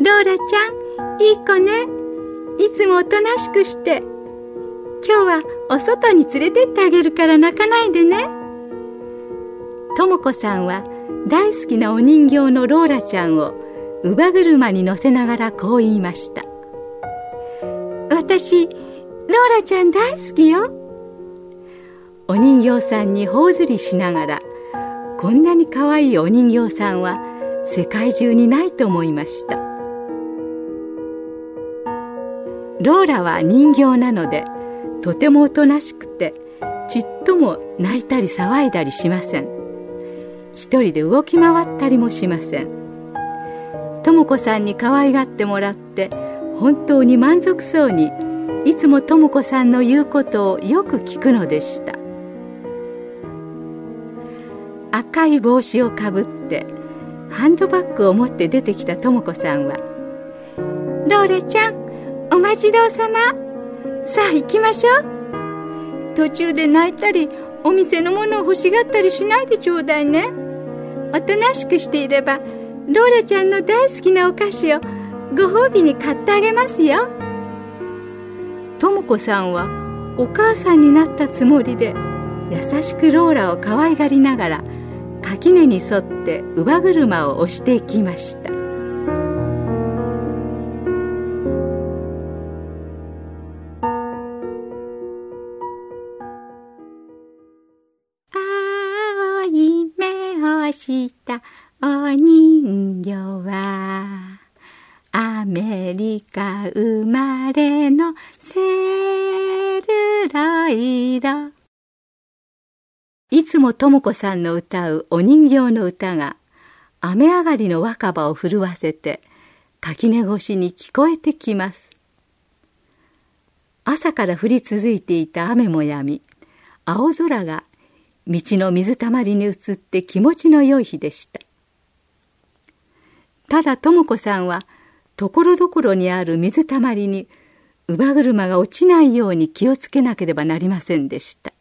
ローラちゃんいい子ね。いつもおとなしくして。今日はお外に連れてってあげるから泣かないでね。ともこさんは大好きなお人形のローラちゃんを乳母車に乗せながらこう言いました。私ローラちゃん大好きよ。お人形さんに頬ずりしながらこんなに可愛いお人形さんは世界中にないと思いました。ローラは人形なのでとてもおとなしくてちっとも泣いたり騒いだりしません。一人で動き回ったりもしません。智子さんに可愛がってもらって本当に満足そうにいつも智子さんの言うことをよく聞くのでした。赤い帽子をかぶってハンドバッグを持って出てきた智子さんは「ローレちゃんお待ちどうさま。さあ行きましょう。途中で泣いたりお店のものを欲しがったりしないでちょうだいね。おとなしくしていればローラちゃんの大好きなお菓子をご褒美に買ってあげますよ。とも子さんはお母さんになったつもりで優しくローラを可愛がりながら垣根に沿って乳母車を押していきました。したお人形はアメリカ生まれのセルロイドいつもとも子さんの歌うお人形の歌が雨上がりの若葉を震わせて垣根越しに聞こえてきます。朝から降り続いていた雨もやみ青空が道の水たまりに移って気持ちの良い日でした。ただ智子さんはところどころにある水たまりに乳母車が落ちないように気をつけなければなりませんでした。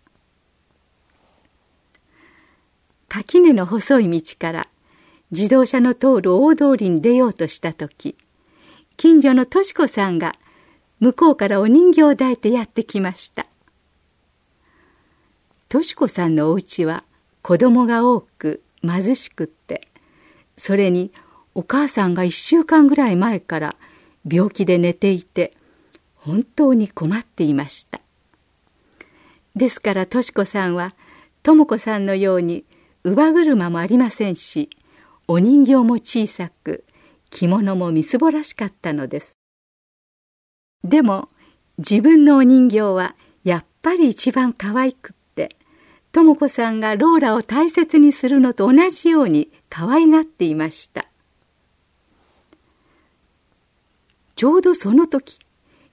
垣根の細い道から自動車の通る大通りに出ようとした時近所のとし子さんが向こうからお人形を抱いてやってきました。とし子さんのお家は子供が多く貧しくってそれにお母さんが1週間ぐらい前から病気で寝ていて本当に困っていました。ですからとし子さんはとも子さんのように乳母車もありませんしお人形も小さく着物もみすぼらしかったのです。でも自分のお人形はやっぱり一番可愛く智子さんがローラを大切にするのと同じように可愛がっていました。ちょうどその時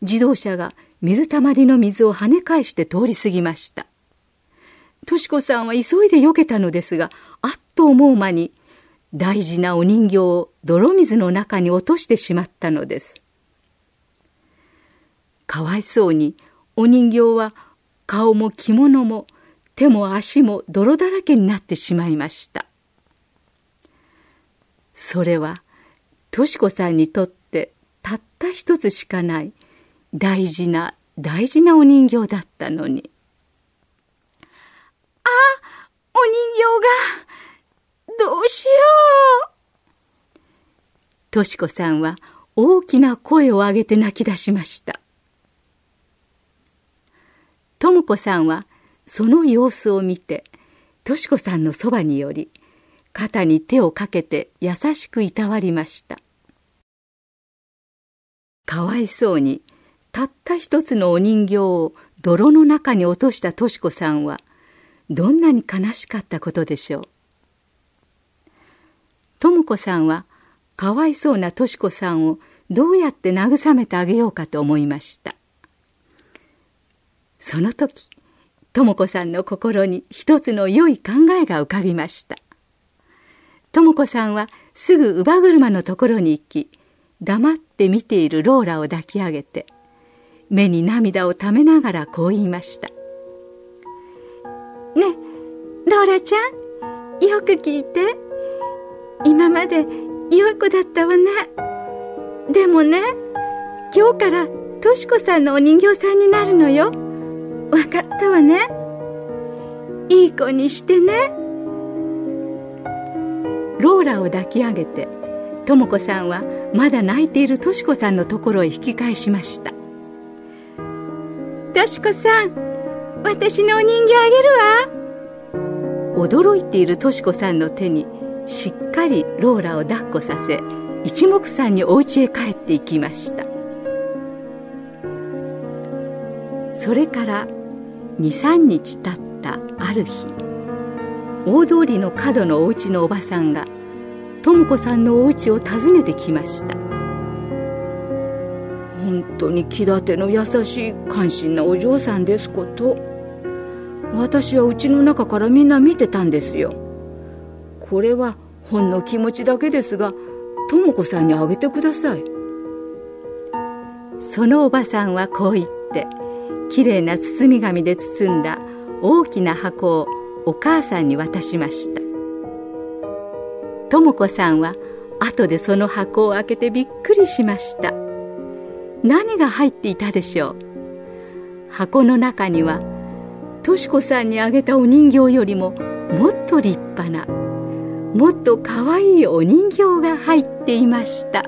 自動車が水たまりの水を跳ね返して通り過ぎました。とし子さんは急いで避けたのですがあっと思う間に大事なお人形を泥水の中に落としてしまったのです。かわいそうにお人形は顔も着物も手も足も泥だらけになってしまいました。それはとし子さんにとってたった一つしかない大事な大事なお人形だったのに。あお人形がどうしよう。とし子さんは大きな声を上げて泣き出しました。とも子さんはその様子を見てとし子さんのそばにより肩に手をかけて優しくいたわりました。かわいそうにたった一つのお人形を泥の中に落としたとし子さんはどんなに悲しかったことでしょう。とも子さんはかわいそうなとし子さんをどうやって慰めてあげようかと思いました。その時智子さんの心に一つの良い考えが浮かびました。智子さんはすぐ乳母車のところに行き黙って見ているローラを抱き上げて目に涙をためながらこう言いました「ねローラちゃんよく聞いて。今まで良い子だったわね。でもね今日からとしこさんのお人形さんになるのよ。わかったわね。いい子にしてね。ローラを抱き上げて智子さんはまだ泣いているとし子さんのところへ引き返しました。とし子さん私のお人形あげるわ。驚いているとし子さんの手にしっかりローラを抱っこさせ一目散にお家へ帰っていきました。それから23日経ったある日大通りの角のお家のおばさんが智子さんのお家を訪ねてきました。本当に気立ての優しい関心なお嬢さんですこと私はうちの中からみんな見てたんですよ。これはほんの気持ちだけですが智子さんにあげてください。そのおばさんはこう言ってきれいな包み紙で包んだ大きな箱をお母さんに渡しました。智子さんは後でその箱を開けてびっくりしました。何が入っていたでしょう？箱の中にはとし子さんにあげたお人形よりももっと立派なもっとかわいいお人形が入っていました。